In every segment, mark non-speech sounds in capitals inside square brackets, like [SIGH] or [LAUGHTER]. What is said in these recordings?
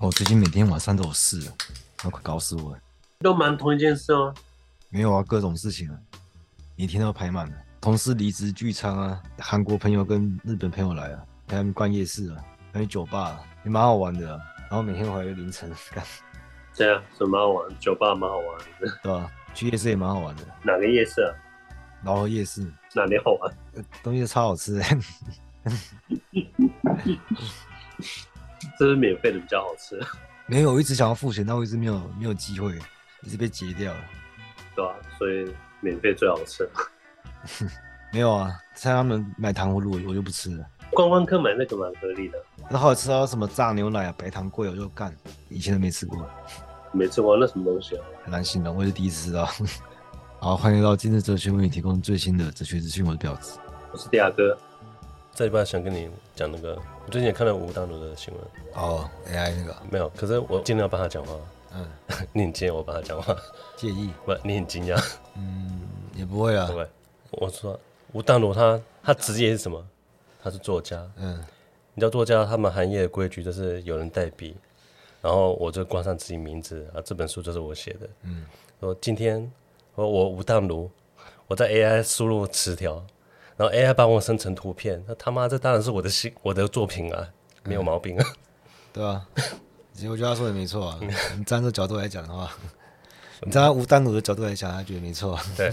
我最近每天晚上都有事，那快搞死我了。都忙同一件事吗？没有啊，各种事情啊，每天都排满了。同事离职聚餐啊，韩国朋友跟日本朋友来啊，还有逛夜市啊，还有酒吧啊，也蛮好玩的啊。然后每天回来凌晨 [LAUGHS] 干。对啊，什么好玩？酒吧蛮好玩的，对吧？去夜市也蛮好玩的。哪个夜市啊？饶河夜市。哪里好玩？东西都超好吃。[LAUGHS] 这是免费的比较好吃。[LAUGHS] 没有，我一直想要付钱，但我一直没有没有机会，一直被截掉了。对啊，所以免费最好吃。[LAUGHS] 没有啊，像他们买糖葫芦，我就不吃了。观光客买那个蛮合理的。那后来吃到什么炸牛奶啊、白糖粿，我就干。以前都没吃过。没吃过那什么东西啊？很难形容，我也是第一次吃到。[LAUGHS] 好，欢迎到今日哲学为你提供最新的哲学资讯，我是表子，我是迪亚哥。这礼拜想跟你讲那个，我最近也看了吴淡如的新闻。哦，AI 那个没有，可是我尽量帮他讲话。嗯，[LAUGHS] 你很介意我帮他讲话？介意？不，你很惊讶？嗯，也不会啊。不会。我说吴淡如他他职业是什么？他是作家。嗯，你知道作家他们行业的规矩就是有人代笔，然后我就挂上自己名字啊，这本书就是我写的。嗯，说今天我我吴淡如我在 AI 输入词条。然后 AI 帮我生成图片，那他妈这当然是我的新我的作品啊，没有毛病啊，嗯、对啊，其实我觉得他说的没错啊。你 [LAUGHS] 站这角度来讲的话，你站在吴淡如的角度来讲，他觉得没错。[LAUGHS] 对，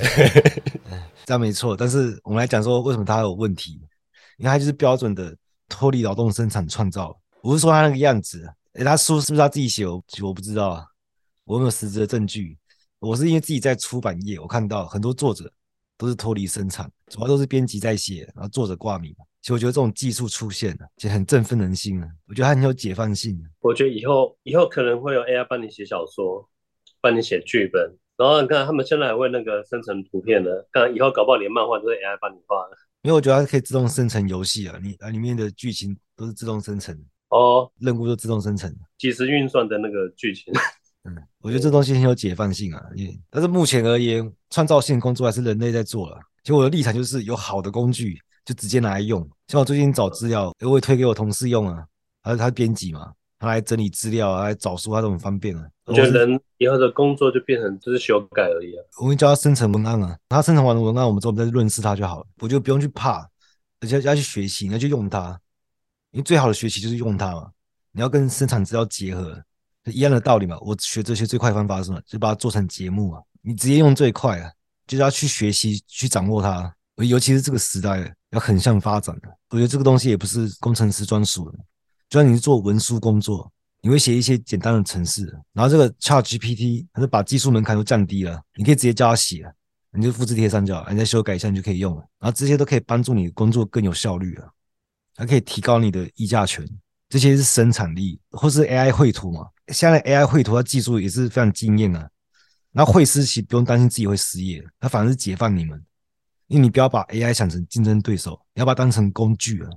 [LAUGHS] 这样没错。但是我们来讲说，为什么他有问题？因为他就是标准的脱离劳动生产创造。我是说他那个样子，诶他书是不是他自己写？我我不知道啊，我有没有实质的证据？我是因为自己在出版业，我看到很多作者。都是脱离生产，主要都是编辑在写，然后作者挂名。其实我觉得这种技术出现了，其实很振奋人心啊！我觉得它很有解放性。我觉得以后以后可能会有 AI 帮你写小说，帮你写剧本，然后你看他们现在还会那个生成图片的，看以后搞不好连漫画都是 AI 帮你画的。因为我觉得它可以自动生成游戏啊，你啊里面的剧情都是自动生成哦，任务都自动生成，即时运算的那个剧情。嗯，我觉得这东西很有解放性啊，也但是目前而言，创造性工作还是人类在做了。其实我的立场就是，有好的工具就直接拿来用。像我最近找资料，我会推给我同事用啊，他是他编辑嘛，他来整理资料啊，来找书，他都很方便啊。我觉得人以后的工作就变成就是修改而已啊。我会教他生成文案啊，他生成完的文案，我们之后再润饰他就好了。我就不用去怕，而且要去学习，你要去用它，因为最好的学习就是用它嘛。你要跟生产资料结合。一样的道理嘛，我学这些最快方法是什么？就把它做成节目啊，你直接用最快啊，就是要去学习去掌握它。尤其是这个时代要横向发展的，我觉得这个东西也不是工程师专属的。就算你是做文书工作，你会写一些简单的程式，然后这个 ChatGPT 它是把技术门槛都降低了，你可以直接叫它写，你就复制贴上就好，你再修改一下你就可以用了。然后这些都可以帮助你工作更有效率啊，还可以提高你的议价权。这些是生产力，或是 AI 绘图嘛？现在 AI 绘图的技术也是非常惊艳啊。那绘师其实不用担心自己会失业，它反而是解放你们，因为你不要把 AI 想成竞争对手，你要把它当成工具啊。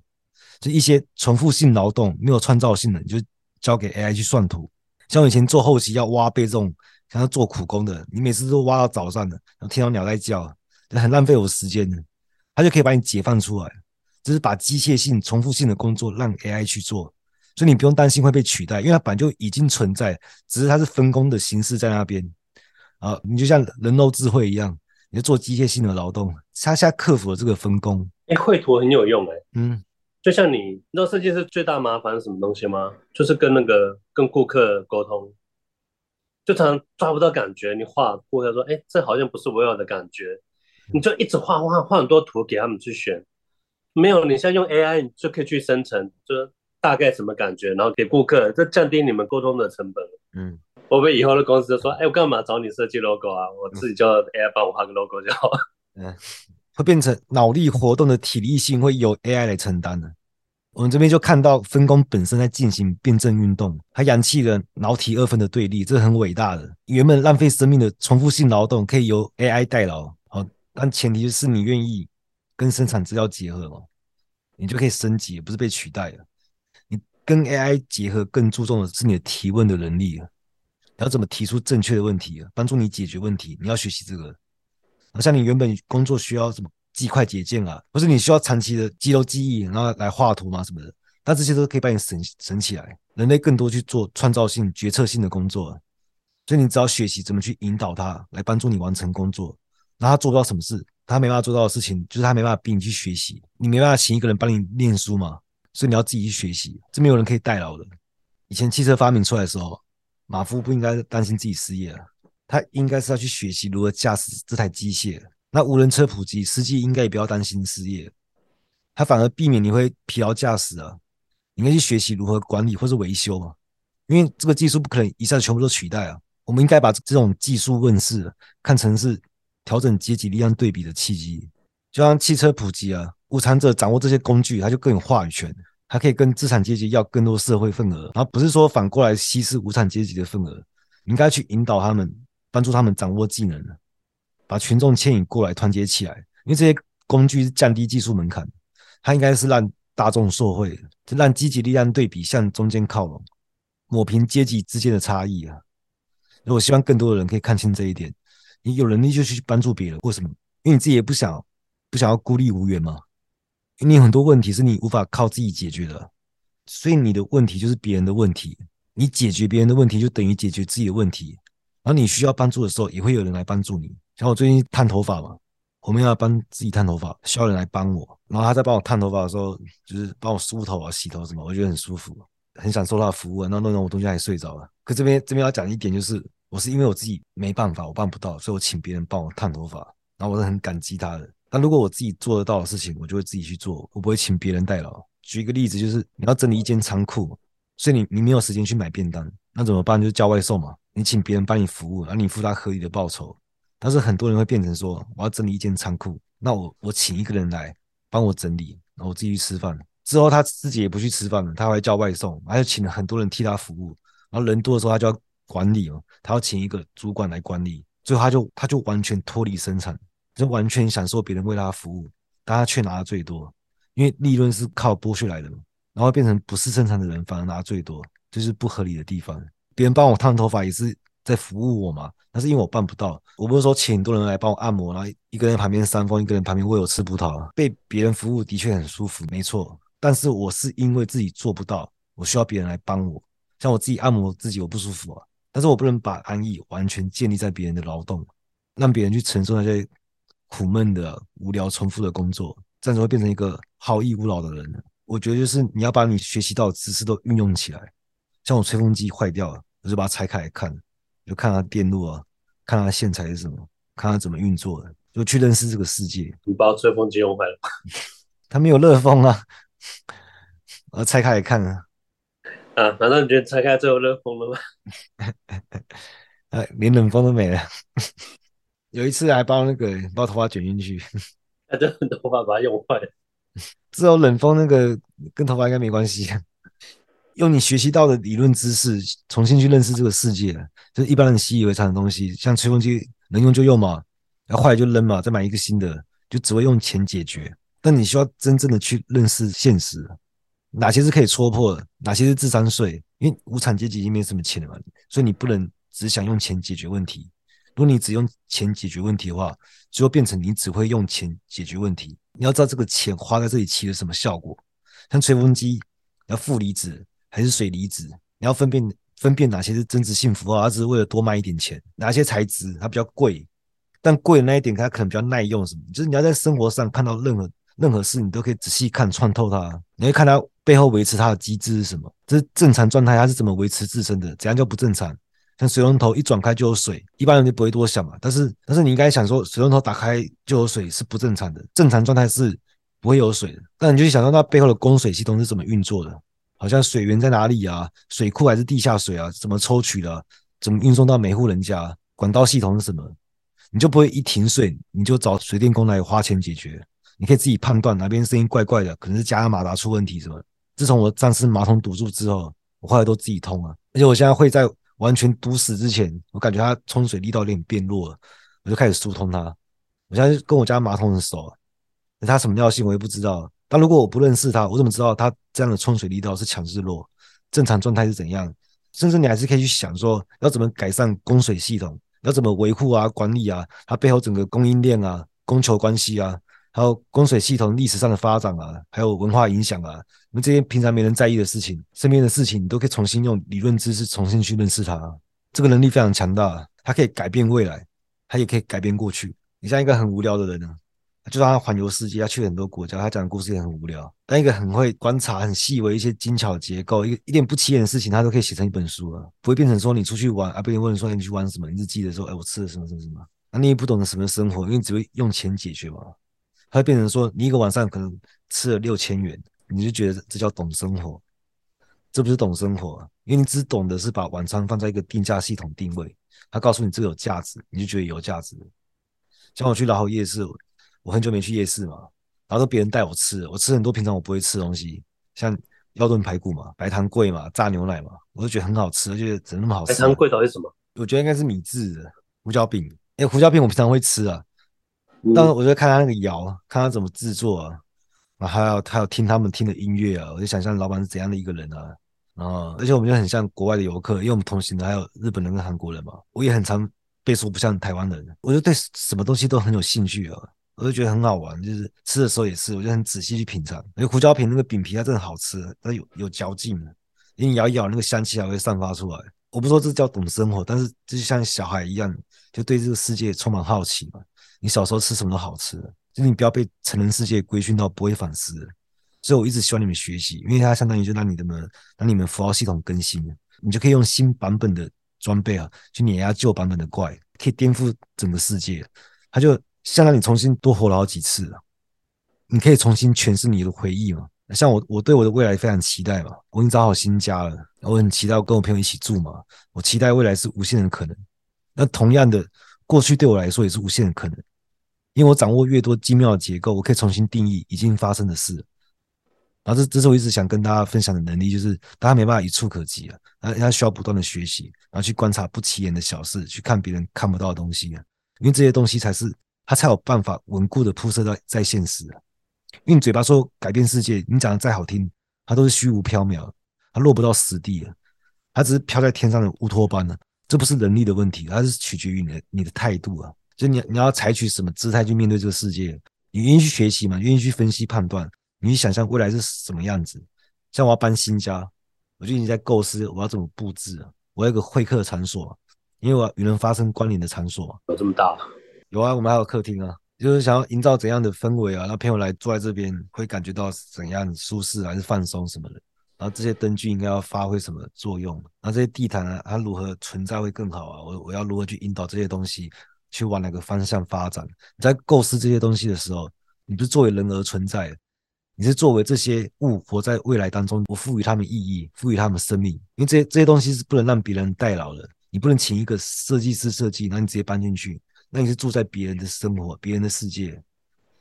就一些重复性劳动没有创造性的，你就交给 AI 去算图。像我以前做后期要挖贝这种，像做苦工的，你每次都挖到早上的，然后听到鸟在叫，就很浪费我时间的。它就可以把你解放出来，就是把机械性、重复性的工作让 AI 去做。所以你不用担心会被取代，因为它本来就已经存在，只是它是分工的形式在那边啊。你就像人肉智慧一样，你就做机械性的劳动，它现在克服了这个分工。哎，绘图很有用哎。嗯，就像你，你知道设计师最大麻烦是什么东西吗？就是跟那个跟顾客沟通，就常常抓不到感觉。你画顾客说，哎，这好像不是我要的感觉，你就一直画画画很多图给他们去选，没有，你现在用 AI 你就可以去生成，就是。大概什么感觉，然后给顾客，这降低你们沟通的成本。嗯，我们以后的公司就说，哎，我干嘛找你设计 logo 啊？我自己叫 AI 帮我画个 logo 就好了。嗯，[LAUGHS] 会变成脑力活动的体力性会由 AI 来承担的。我们这边就看到分工本身在进行辩证运动，它扬弃了脑体二分的对立，这是很伟大的。原本浪费生命的重复性劳动可以由 AI 代劳，好，但前提就是你愿意跟生产资料结合嘛，你就可以升级，不是被取代了。跟 AI 结合，更注重的是你的提问的能力！你要怎么提出正确的问题？帮助你解决问题，你要学习这个。像你原本工作需要什么记快捷键啊，或是你需要长期的肌肉记忆，然后来画图嘛什么的，那这些都可以把你省省起来。人类更多去做创造性、决策性的工作，所以你只要学习怎么去引导他，来帮助你完成工作。那他做不到什么事，他没办法做到的事情，就是他没办法逼你去学习。你没办法请一个人帮你念书嘛，所以你要自己去学习，这没有人可以代劳的。以前汽车发明出来的时候，马夫不应该担心自己失业了，他应该是要去学习如何驾驶这台机械。那无人车普及，司机应该也不要担心失业，他反而避免你会疲劳驾驶啊。你应该去学习如何管理或是维修啊，因为这个技术不可能一下子全部都取代啊。我们应该把这种技术问世看成是调整阶级力量对比的契机。就像汽车普及啊，无产者掌握这些工具，他就更有话语权，他可以跟资产阶级要更多社会份额。然后不是说反过来稀释无产阶级的份额，你应该去引导他们，帮助他们掌握技能，把群众牵引过来，团结起来。因为这些工具是降低技术门槛，它应该是让大众受惠。就让积极力量对比向中间靠拢，抹平阶级之间的差异啊！我希望更多的人可以看清这一点。你有能力就去帮助别人，为什么？因为你自己也不想不想要孤立无援嘛。你有很多问题是你无法靠自己解决的，所以你的问题就是别人的问题。你解决别人的问题，就等于解决自己的问题。然后你需要帮助的时候，也会有人来帮助你。像我最近烫头发嘛。我们要帮自己烫头发，需要人来帮我。然后他在帮我烫头发的时候，就是帮我梳头啊、洗头什么，我觉得很舒服，很享受他的服务。然后弄弄我东西还睡着了。可这边这边要讲一点，就是我是因为我自己没办法，我办不到，所以我请别人帮我烫头发。然后我是很感激他的。但如果我自己做得到的事情，我就会自己去做，我不会请别人代劳。举一个例子，就是你要整理一间仓库，所以你你没有时间去买便当，那怎么办？就是叫外送嘛。你请别人帮你服务，然后你付他合理的报酬。但是很多人会变成说，我要整理一间仓库，那我我请一个人来帮我整理，然后我自己去吃饭。之后他自己也不去吃饭了，他会叫外送，还有请了很多人替他服务。然后人多的时候，他就要管理哦，他要请一个主管来管理。最后他就他就完全脱离生产，就完全享受别人为他服务，但他却拿的最多，因为利润是靠剥削来的嘛。然后变成不是生产的人反而拿最多，就是不合理的地方。别人帮我烫头发也是在服务我嘛。但是因为我办不到，我不是说请很多人来帮我按摩，然后一个人旁边扇风，一个人旁边喂我吃葡萄，被别人服务的确很舒服，没错。但是我是因为自己做不到，我需要别人来帮我。像我自己按摩自己，我不舒服啊，但是我不能把安逸完全建立在别人的劳动，让别人去承受那些苦闷的、无聊、重复的工作，这样子会变成一个好逸恶劳的人。我觉得就是你要把你学习到的知识都运用起来。像我吹风机坏掉了，我就把它拆开来看，就看它电路啊。看它线材是什么，看它怎么运作的，就去认识这个世界。你把吹风机用坏了？[LAUGHS] 它没有热风啊！我拆开来看啊。啊，难道你觉得拆开最后热风了吗？啊，[LAUGHS] 连冷风都没了。有一次还把那个把头发卷进去，他就头发把它用坏了。之后冷风那个跟头发应该没关系。用你学习到的理论知识，重新去认识这个世界，就是一般人习以为常的东西。像吹风机能用就用嘛，然后坏了就扔嘛，再买一个新的，就只会用钱解决。但你需要真正的去认识现实，哪些是可以戳破的，哪些是智商税。因为无产阶级已经没什么钱了嘛，所以你不能只想用钱解决问题。如果你只用钱解决问题的话，最后变成你只会用钱解决问题。你要知道这个钱花在这里起了什么效果。像吹风机要负离子。还是水离子，你要分辨分辨哪些是增值性符号，它只是为了多卖一点钱；哪些材质它比较贵，但贵的那一点它可能比较耐用，什么？就是你要在生活上看到任何任何事，你都可以仔细看穿透它。你会看它背后维持它的机制是什么？这是正常状态，它是怎么维持自身的？怎样叫不正常？像水龙头一转开就有水，一般人就不会多想嘛。但是但是你应该想说，水龙头打开就有水是不正常的，正常状态是不会有水的。但你就想到它背后的供水系统是怎么运作的？好像水源在哪里啊？水库还是地下水啊？怎么抽取的？怎么运送到每户人家？管道系统是什么？你就不会一停水你就找水电工来花钱解决？你可以自己判断哪边声音怪怪的，可能是加压马达出问题什么？自从我上次马桶堵住之后，我后来都自己通了。而且我现在会在完全堵死之前，我感觉它冲水力道有点变弱了，我就开始疏通它。我现在跟我家马桶很熟，它什么尿性我也不知道。但如果我不认识它，我怎么知道它这样的冲水力道是强是弱？正常状态是怎样？甚至你还是可以去想说，要怎么改善供水系统，要怎么维护啊、管理啊，它背后整个供应链啊、供求关系啊，还有供水系统历史上的发展啊，还有文化影响啊，那这些平常没人在意的事情，身边的事情，你都可以重新用理论知识重新去认识它。这个能力非常强大，它可以改变未来，它也可以改变过去。你像一个很无聊的人呢，就让他环游世界，他去很多国家，他讲的故事也很无聊。但一个很会观察、很细微一些精巧结构，一个一点不起眼的事情，他都可以写成一本书啊，不会变成说你出去玩啊，别人问你说你去玩什么，你只记得说，哎，我吃了什么什么什么。那你也不懂得什么生活，因为只会用钱解决嘛。它会变成说，你一个晚上可能吃了六千元，你就觉得这叫懂生活，这不是懂生活啊，因为你只懂得是把晚餐放在一个定价系统定位，它告诉你这个有价值，你就觉得有价值。像我去老好夜市，我很久没去夜市嘛，然后都别人带我吃，我吃很多平常我不会吃的东西，像腰炖排骨嘛、白糖桂嘛、炸牛奶嘛，我都觉得很好吃，而且怎么那么好吃？白糖桂到底是什么？我觉得应该是米制的胡椒饼，哎，胡椒饼我平常会吃啊。但是我就看他那个窑，看他怎么制作啊，然后还要还有听他们听的音乐啊，我就想象老板是怎样的一个人啊，然后而且我们就很像国外的游客，因为我们同行的还有日本人跟韩国人嘛，我也很常被说不像台湾人，我就对什么东西都很有兴趣啊，我就觉得很好玩，就是吃的时候也是，我就很仔细去品尝，因为胡椒饼那个饼皮它真的好吃，它有有嚼劲，因为你咬一咬那个香气还会散发出来。我不说这叫懂生活，但是就像小孩一样，就对这个世界充满好奇嘛。你小时候吃什么都好吃的，就是你不要被成人世界规训到不会反思。所以我一直希望你们学习，因为它相当于就让你的们让你们符号系统更新，你就可以用新版本的装备啊去碾压旧版本的怪，可以颠覆整个世界。它就相当于重新多活了好几次，你可以重新诠释你的回忆嘛。像我，我对我的未来非常期待嘛，我已经找好新家了，我很期待跟我朋友一起住嘛，我期待未来是无限的可能。那同样的，过去对我来说也是无限的可能。因为我掌握越多精妙的结构，我可以重新定义已经发生的事。然后这这是我一直想跟大家分享的能力，就是大家没办法一触可及啊，啊，他需要不断的学习，然后去观察不起眼的小事，去看别人看不到的东西啊。因为这些东西才是他才有办法稳固的铺设在在现实啊。因为你嘴巴说改变世界，你讲的再好听，它都是虚无缥缈，它落不到实地啊，它只是飘在天上的乌托邦呢。这不是能力的问题，它是取决于你的你的态度啊。就你你要采取什么姿态去面对这个世界？你愿意去学习吗？愿意去分析判断？你去想象未来是什么样子？像我要搬新家，我就已经在构思我要怎么布置。我有一个会客的场所，因为我要与人发生关联的场所。有这么大？有啊，我们还有客厅啊，就是想要营造怎样的氛围啊？让朋友来坐在这边会感觉到怎样舒适还是放松什么的？然后这些灯具应该要发挥什么作用？然后这些地毯啊，它如何存在会更好啊？我我要如何去引导这些东西？去往哪个方向发展？你在构思这些东西的时候，你不是作为人而存在，你是作为这些物活在未来当中，我赋予他们意义，赋予他们生命。因为这些这些东西是不能让别人代劳的，你不能请一个设计师设计，然后你直接搬进去，那你是住在别人的生活、别人的世界。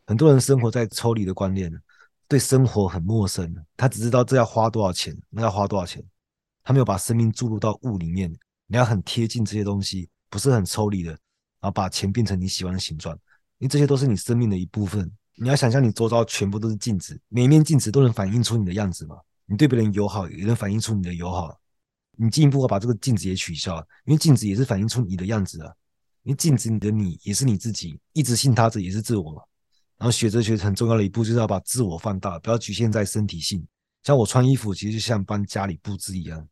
很多人生活在抽离的观念，对生活很陌生，他只知道这要花多少钱，那要花多少钱，他没有把生命注入到物里面。你要很贴近这些东西，不是很抽离的。然后把钱变成你喜欢的形状，因为这些都是你生命的一部分。你要想象你周遭全部都是镜子，每一面镜子都能反映出你的样子嘛。你对别人友好，也能反映出你的友好。你进一步要把这个镜子也取消，因为镜子也是反映出你的样子啊。因为镜子里的你也是你自己，一直信他者也是自我嘛。然后学哲学很重要的一步就是要把自我放大，不要局限在身体性。像我穿衣服，其实就像帮家里布置一样。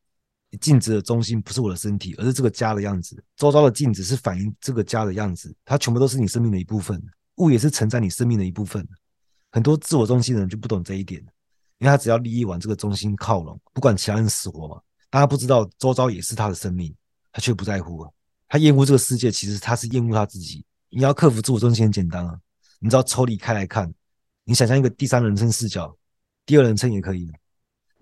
镜子的中心不是我的身体，而是这个家的样子。周遭的镜子是反映这个家的样子，它全部都是你生命的一部分。物也是承载你生命的一部分。很多自我中心的人就不懂这一点，因为他只要利益往这个中心靠拢，不管其他人死活嘛。但他不知道周遭也是他的生命，他却不在乎。他厌恶这个世界，其实他是厌恶他自己。你要克服自我中心很简单啊，你只要抽离开来看，你想象一个第三人称视角，第二人称也可以。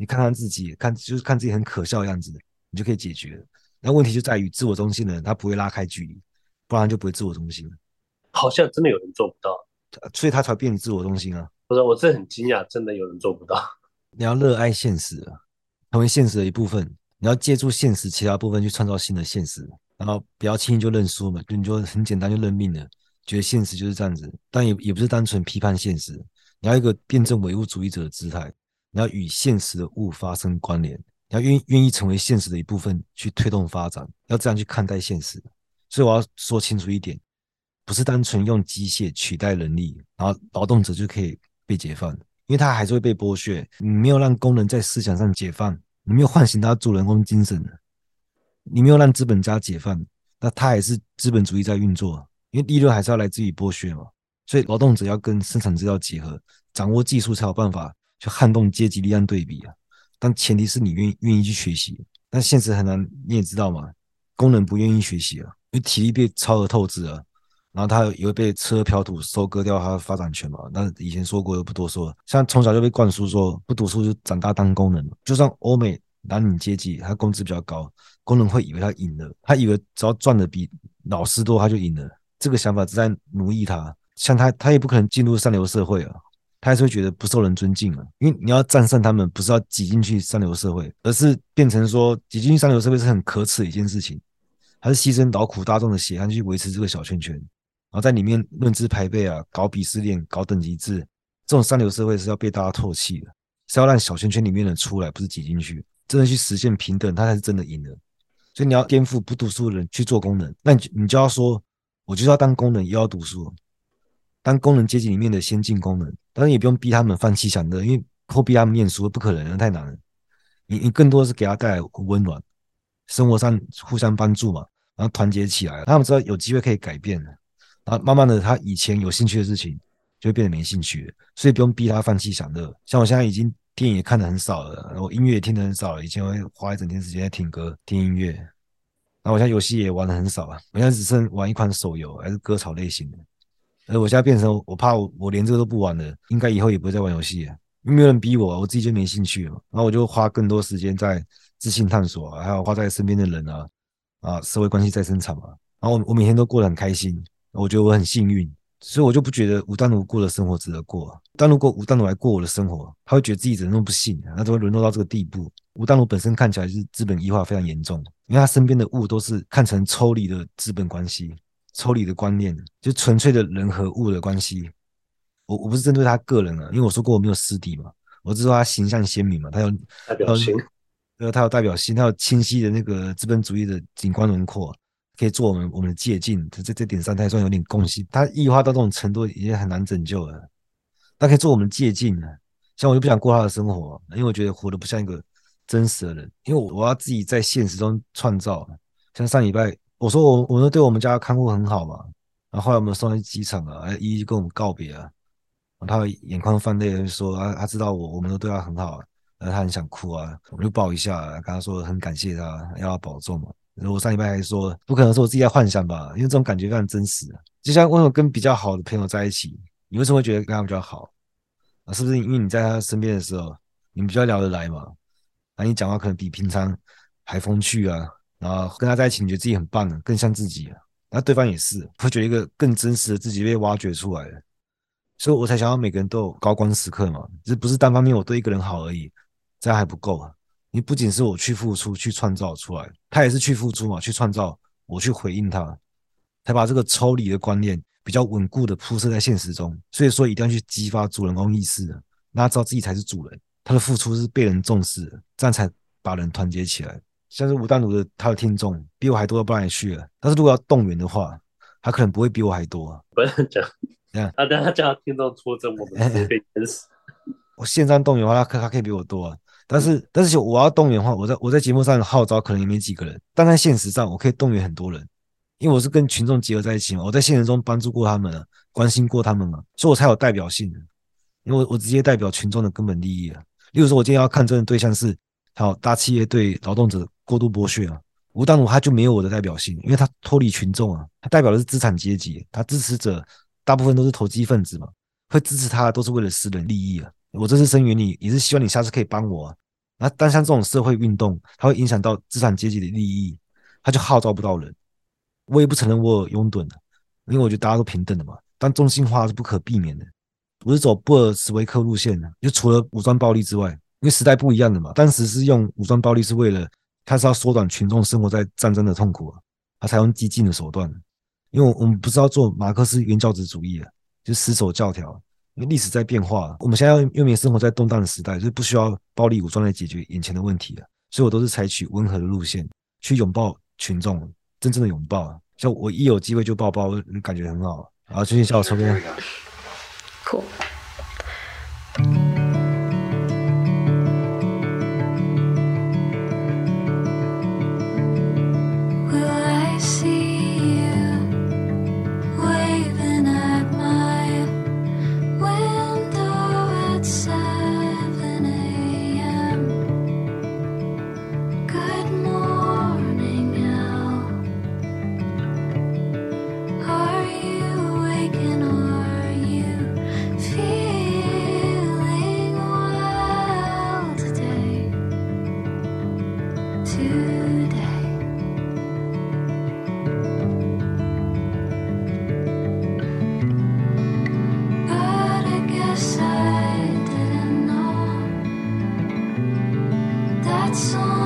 你看看自己，看就是看自己很可笑的样子，你就可以解决了。那问题就在于自我中心的人，他不会拉开距离，不然就不会自我中心。好像真的有人做不到，所以他才变成自我中心啊。不是，我真的很惊讶，真的有人做不到。[LAUGHS] 你要热爱现实啊，成为现实的一部分。你要借助现实其他部分去创造新的现实，然后不要轻易就认输嘛，就你就很简单就认命了，觉得现实就是这样子。但也也不是单纯批判现实，你要一个辩证唯物主义者的姿态。你要与现实的物发生关联，你要愿愿意成为现实的一部分去推动发展，要这样去看待现实。所以我要说清楚一点：不是单纯用机械取代人力，然后劳动者就可以被解放，因为他还是会被剥削。你没有让工人在思想上解放，你没有唤醒他主人公精神，你没有让资本家解放，那他还是资本主义在运作，因为利润还是要来自于剥削嘛。所以劳动者要跟生产资料结合，掌握技术才有办法去撼动阶级力量对比啊。但前提是你愿意愿意去学习，但现实很难，你也知道嘛，工人不愿意学习啊，因为体力被超额透支啊。然后他也会被车嫖土收割掉他的发展权嘛？那以前说过就不多说了。像从小就被灌输说不读书就长大当工人，就算欧美男女阶级，他工资比较高，工人会以为他赢了，他以为只要赚的比老师多他就赢了。这个想法是在奴役他。像他，他也不可能进入上流社会啊，他还是会觉得不受人尊敬啊。因为你要战胜他们，不是要挤进去上流社会，而是变成说挤进去上流社会是很可耻的一件事情，还是牺牲劳苦大众的血汗去维持这个小圈圈。然后在里面论资排辈啊，搞鄙视链，搞等级制，这种三流社会是要被大家唾弃的，是要让小圈圈里面的人出来，不是挤进去，真的去实现平等，他才是真的赢了。所以你要颠覆不读书的人去做工人，那你你就要说，我就要当工人，也要读书，当工人阶级里面的先进工人，当然也不用逼他们放弃享乐，因为或逼他们念书不可能，太难了。你你更多的是给他带来温暖，生活上互相帮助嘛，然后团结起来，他们知道有机会可以改变的。然后慢慢的，他以前有兴趣的事情就会变得没兴趣了，所以不用逼他放弃享乐。像我现在已经电影也看的很少了，然后音乐也听的很少了。以前我会花一整天时间在听歌、听音乐。然后我现在游戏也玩的很少了，我现在只剩玩一款手游，还是割草类型的。而我现在变成，我怕我我连这个都不玩了，应该以后也不会再玩游戏了，因为没有人逼我，我自己就没兴趣了。然后我就花更多时间在自信探索，还有花在身边的人啊啊，社会关系再生产嘛。然后我我每天都过得很开心。我觉得我很幸运，所以我就不觉得吴淡如过的生活值得过。但如果吴淡如来过我的生活，他会觉得自己怎么那么不幸，他就会沦落到这个地步。吴丹如本身看起来是资本异化非常严重，因为他身边的物都是看成抽离的资本关系、抽离的观念，就纯粹的人和物的关系。我我不是针对他个人啊，因为我说过我没有私底嘛，我只说他形象鲜明嘛，他有代表性，呃，他有代表性，他有清晰的那个资本主义的景观轮廓。可以做我们我们的借镜，这这这点上他也算有点贡献。他异化到这种程度，已经很难拯救了。他可以做我们借镜呢。像我就不想过他的生活，因为我觉得活得不像一个真实的人。因为我我要自己在现实中创造。像上礼拜我说我我们对我们家看护很好嘛，然后后来我们送到机场了，还一一跟我们告别啊。他眼眶泛泪，说啊，他知道我我们都对他很好，然后他很想哭啊，我们就抱一下，跟他说很感谢他，要他保重嘛。然后我上礼拜还说，不可能是我自己在幻想吧？因为这种感觉非常真实。就像为什么跟比较好的朋友在一起，你为什么会觉得跟他比较好？啊，是不是因为你在他身边的时候，你们比较聊得来嘛？啊，你讲话可能比平常还风趣啊，然后跟他在一起，你觉得自己很棒了，更像自己啊。那对方也是，会觉得一个更真实的自己被挖掘出来了。所以我才想要每个人都有高光时刻嘛，这不是单方面我对一个人好而已，这样还不够啊。你不仅是我去付出、去创造出来，他也是去付出嘛，去创造，我去回应他，才把这个抽离的观念比较稳固的铺设在现实中。所以说，一定要去激发主人公意识，让他知道自己才是主人，他的付出是被人重视，这样才把人团结起来。像是吴淡如的他的听众比我还多，不然也去了。但是如果要动员的话，他可能不会比我还多。不要讲，[LAUGHS] 他等他叫他听众出征，我们被淹死。[LAUGHS] 我线上动员的话，他可他可以比我多啊。但是，但是我要动员的话，我在我在节目上的号召可能也没几个人，但在现实上我可以动员很多人，因为我是跟群众结合在一起嘛。我在现实中帮助过他们啊，关心过他们嘛，所以我才有代表性。因为我我直接代表群众的根本利益啊。例如说，我今天要看这的对象是好大企业对劳动者过度剥削啊，吴淡如他就没有我的代表性，因为他脱离群众啊，他代表的是资产阶级，他支持者大部分都是投机分子嘛，会支持他都是为了私人利益啊。我这次声援你，也是希望你下次可以帮我啊。那但像这种社会运动，它会影响到资产阶级的利益，它就号召不到人。我也不承认我有拥趸的，因为我觉得大家都平等的嘛。但中心化是不可避免的。我是走布尔什维克路线的，就除了武装暴力之外，因为时代不一样的嘛。当时是用武装暴力，是为了他是要缩短群众生活在战争的痛苦啊，他才用激进的手段。因为我们不是要做马克思原教旨主义啊，就死守教条。因为历史在变化，我们现在又没生活在动荡的时代，就是不需要暴力武装来解决眼前的问题了。所以我都是采取温和的路线，去拥抱群众，真正的拥抱。像我一有机会就抱抱，感觉很好。然后，最近叫我抽烟。that.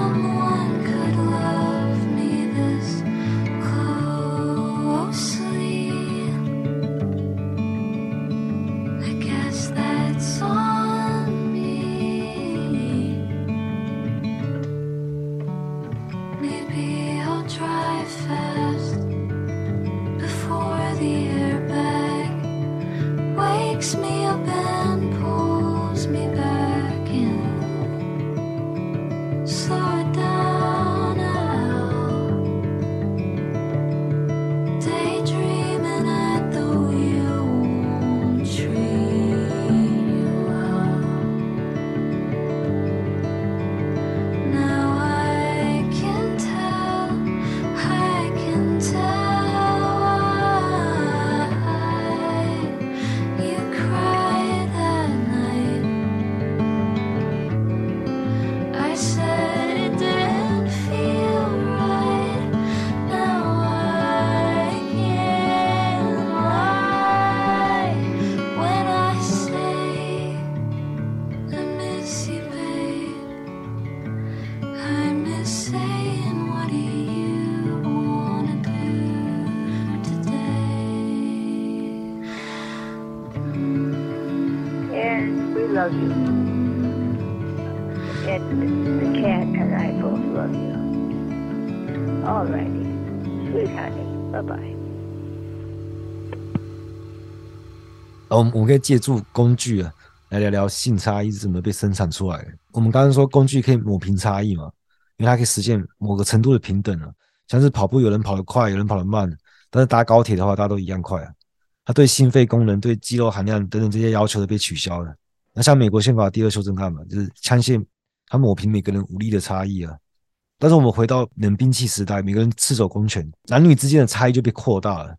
我们我可以借助工具啊，来聊聊性差异是怎么被生产出来的。我们刚刚说工具可以抹平差异嘛，因为它可以实现某个程度的平等啊。像是跑步，有人跑得快，有人跑得慢，但是搭高铁的话，大家都一样快啊。它对心肺功能、对肌肉含量等等这些要求都被取消了。那像美国宪法第二修正案嘛，就是枪械，它抹平每个人武力的差异啊。但是我们回到冷兵器时代，每个人赤手空拳，男女之间的差异就被扩大了。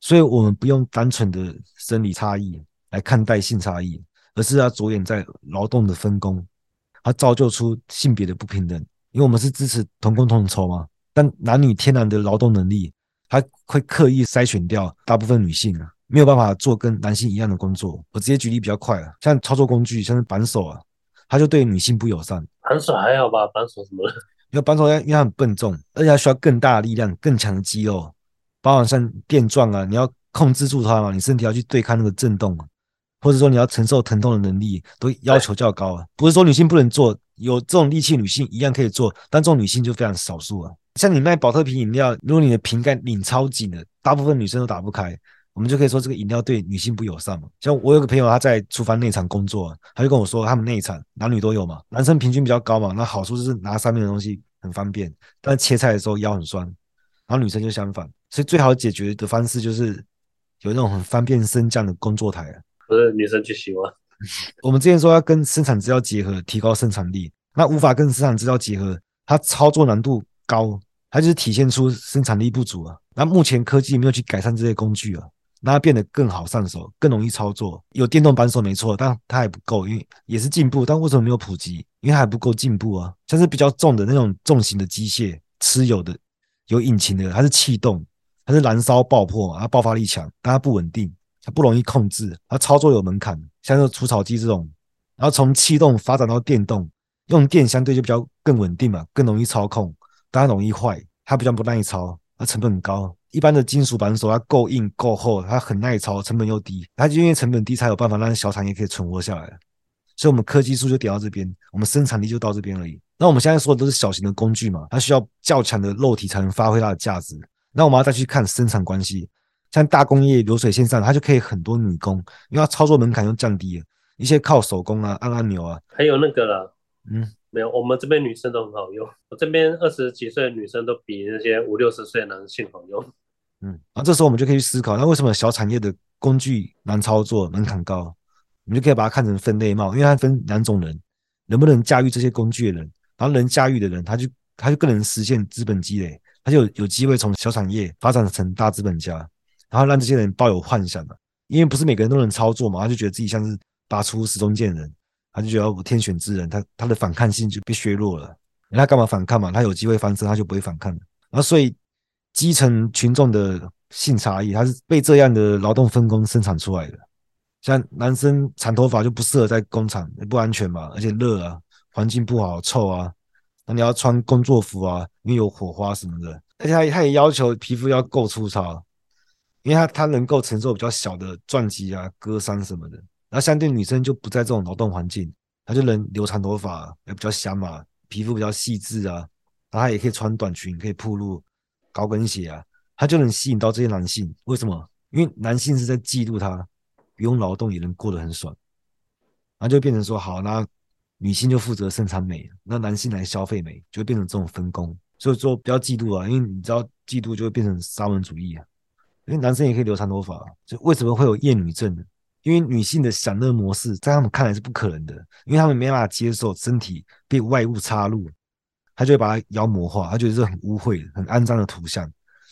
所以，我们不用单纯的生理差异来看待性差异，而是要着眼在劳动的分工，它造就出性别的不平等。因为我们是支持同工同酬嘛，但男女天然的劳动能力，它会刻意筛选掉大部分女性啊，没有办法做跟男性一样的工作。我直接举例比较快了，像操作工具，像是扳手啊，它就对女性不友善。扳手还好吧？扳手什么？因为扳手因为它很笨重，而且它需要更大的力量、更强的肌肉。包含像电钻啊，你要控制住它嘛，你身体要去对抗那个震动，或者说你要承受疼痛的能力，都要求较高啊。不是说女性不能做，有这种力气女性一样可以做，但这种女性就非常少数啊。像你卖保特瓶饮料，如果你的瓶盖拧超紧的，大部分女生都打不开，我们就可以说这个饮料对女性不友善嘛。像我有个朋友他在厨房内场工作，他就跟我说，他们内场男女都有嘛，男生平均比较高嘛，那好处就是拿上面的东西很方便，但切菜的时候腰很酸，然后女生就相反。所以最好解决的方式就是有那种很方便升降的工作台啊，不是女生去洗吗？[LAUGHS] 我们之前说要跟生产资料结合，提高生产力，那无法跟生产资料结合，它操作难度高，它就是体现出生产力不足啊。那目前科技没有去改善这些工具啊，让它变得更好上手，更容易操作。有电动扳手没错，但它还不够，因为也是进步，但为什么没有普及？因为它还不够进步啊。像是比较重的那种重型的机械，吃有的，有引擎的，它是气动。它是燃烧爆破嘛，它爆发力强，但它不稳定，它不容易控制，它操作有门槛，像是除草机这种，然后从气动发展到电动，用电相对就比较更稳定嘛，更容易操控，但它容易坏，它比较不耐操，它成本很高。一般的金属扳手它够硬够厚，它很耐操，成本又低，它就因为成本低才有办法让小产业可以存活下来。所以，我们科技树就点到这边，我们生产力就到这边而已。那我们现在说的都是小型的工具嘛，它需要较强的肉体才能发挥它的价值。那我们要再去看生产关系，像大工业流水线上，它就可以很多女工，因为它操作门槛又降低了，一些靠手工啊，按按钮啊，还有那个啦，嗯，没有，我们这边女生都很好用，我这边二十几岁的女生都比那些五六十岁的男性好用。嗯，然后这时候我们就可以去思考，那为什么小产业的工具难操作、门槛高？我们就可以把它看成分类帽，因为它分两种人，能不能驾驭这些工具的人，然后能驾驭的人，他就他就更能实现资本积累，他就有机会从小产业发展成大资本家，然后让这些人抱有幻想嘛，因为不是每个人都能操作嘛，他就觉得自己像是拔出时中见人，他就觉得我天选之人，他他的反抗性就被削弱了，他干嘛反抗嘛？他有机会翻身，他就不会反抗了，然后所以。基层群众的性差异，他是被这样的劳动分工生产出来的。像男生长头发就不适合在工厂，不安全嘛，而且热啊，环境不好，臭啊。那你要穿工作服啊，因为有火花什么的。而且他他也要求皮肤要够粗糙，因为他他能够承受比较小的撞击啊、割伤什么的。然后相对女生就不在这种劳动环境，她就能留长头发，也比较香嘛，皮肤比较细致啊。然后她也可以穿短裙，可以暴露。高跟鞋啊，他就能吸引到这些男性。为什么？因为男性是在嫉妒他不用劳动也能过得很爽，然后就变成说好，那女性就负责生产美，那男性来消费美，就会变成这种分工。所以说不要嫉妒啊，因为你知道嫉妒就会变成沙文主义啊。因为男生也可以留长头发，就为什么会有厌女症呢？因为女性的享乐模式在他们看来是不可能的，因为他们没办法接受身体被外物插入。他就会把它妖魔化，他觉得这很污秽、很肮脏的图像，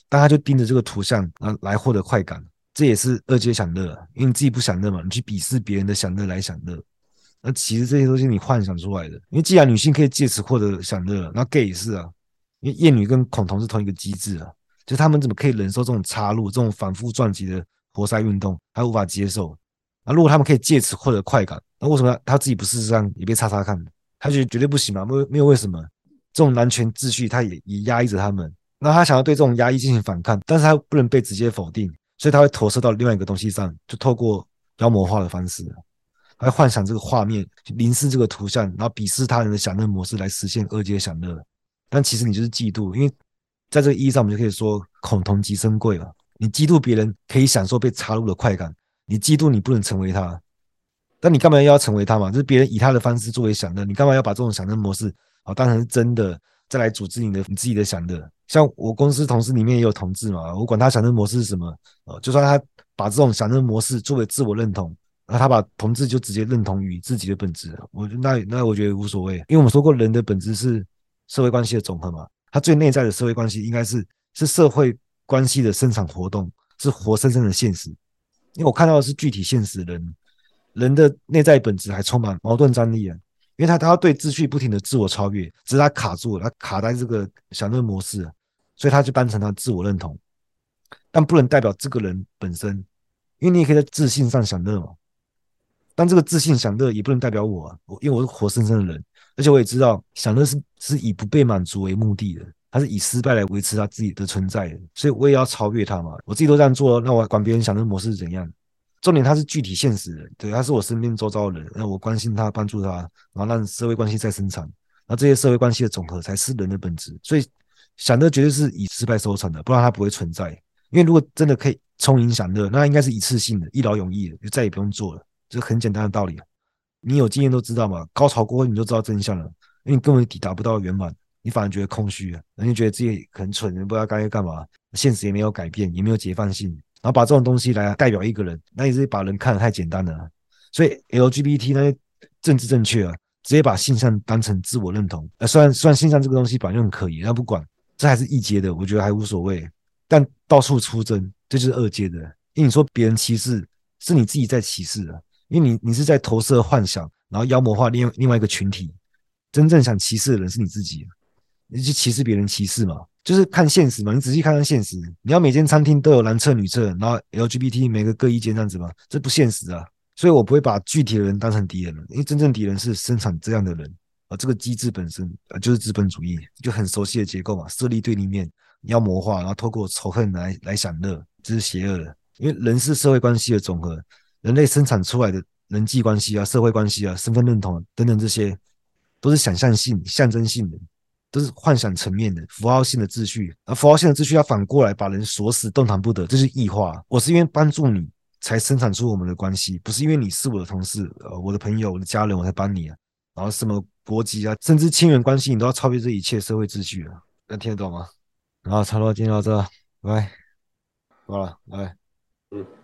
但他就盯着这个图像，啊来获得快感，这也是二阶享乐，因为你自己不享乐嘛，你去鄙视别人的享乐来享乐，那其实这些都是你幻想出来的。因为既然女性可以借此获得享乐，那 gay 也是啊，因为厌女跟恐同是同一个机制啊，就他们怎么可以忍受这种插入、这种反复撞击的活塞运动，还无法接受？那如果他们可以借此获得快感，那为什么他自己不试试看，也被插插看？他觉得绝对不行嘛，没有没有为什么？这种男权秩序，他也也压抑着他们。那他想要对这种压抑进行反抗，但是他不能被直接否定，所以他会投射到另外一个东西上，就透过妖魔化的方式，来幻想这个画面，凝视这个图像，然后鄙视他人的享乐模式来实现二阶享乐。但其实你就是嫉妒，因为在这个意义上，我们就可以说恐同即生贵了。你嫉妒别人可以享受被插入的快感，你嫉妒你不能成为他，但你干嘛要成为他嘛？就是别人以他的方式作为享乐，你干嘛要把这种享乐模式？好，当成是真的，再来组织你的你自己的享乐。像我公司同事里面也有同志嘛，我管他享乐模式是什么，呃，就算他把这种享乐模式作为自我认同，那他把同志就直接认同于自己的本质，我那那我觉得无所谓，因为我们说过人的本质是社会关系的总和嘛，他最内在的社会关系应该是是社会关系的生产活动，是活生生的现实。因为我看到的是具体现实人，人的内在本质还充满矛盾张力啊。因为他他要对秩序不停的自我超越，只是他卡住了，他卡在这个享乐模式，所以他就当成他自我认同，但不能代表这个人本身，因为你也可以在自信上享乐嘛，但这个自信享乐也不能代表我，我因为我是活生生的人，而且我也知道享乐是是以不被满足为目的的，他是以失败来维持他自己的存在的，所以我也要超越他嘛，我自己都这样做，那我管别人享乐模式是怎样？重点，他是具体现实的，对，他是我身边周遭的人，那我关心他，帮助他，然后让社会关系再生产，那这些社会关系的总和才是人的本质。所以，享乐绝对是以失败收场的，不然它不会存在。因为如果真的可以充盈享乐，那应该是一次性的，一劳永逸的，就再也不用做了。这很简单的道理，你有经验都知道嘛。高潮过后你就知道真相了，因为你根本抵达不到圆满，你反而觉得空虚啊，你觉得自己很蠢，不知道该干嘛，现实也没有改变，也没有解放性。然后把这种东西来代表一个人，那也是把人看得太简单了。所以 LGBT 那些政治正确啊，直接把性向当成自我认同。呃，虽然虽然性向这个东西本来就很可疑，但不管，这还是一阶的，我觉得还无所谓。但到处出征，这就是二阶的。因为你说别人歧视，是你自己在歧视啊，因为你你是在投射幻想，然后妖魔化另另外一个群体。真正想歧视的人是你自己，你去歧视别人歧视嘛？就是看现实嘛，你仔细看看现实，你要每间餐厅都有男厕女厕，然后 LGBT 每个各一间这样子吗？这不现实啊！所以我不会把具体的人当成敌人了，因为真正敌人是生产这样的人，而这个机制本身啊就是资本主义，就很熟悉的结构嘛，设立对立面，妖魔化，然后透过仇恨来来享乐，这是邪恶的。因为人是社会关系的总和，人类生产出来的人际关系啊、社会关系啊、身份认同等等这些，都是想象性、象征性的。都是幻想层面的符号性的秩序，而符号性的秩序要反过来把人锁死，动弹不得，这是异化。我是因为帮助你才生产出我们的关系，不是因为你是我的同事、呃，我的朋友、我的家人，我才帮你啊。然后什么国籍啊，甚至亲缘关系，你都要超越这一切社会秩序啊。能听得懂吗？然后差不多今天到这，拜拜，好了，拜拜，嗯。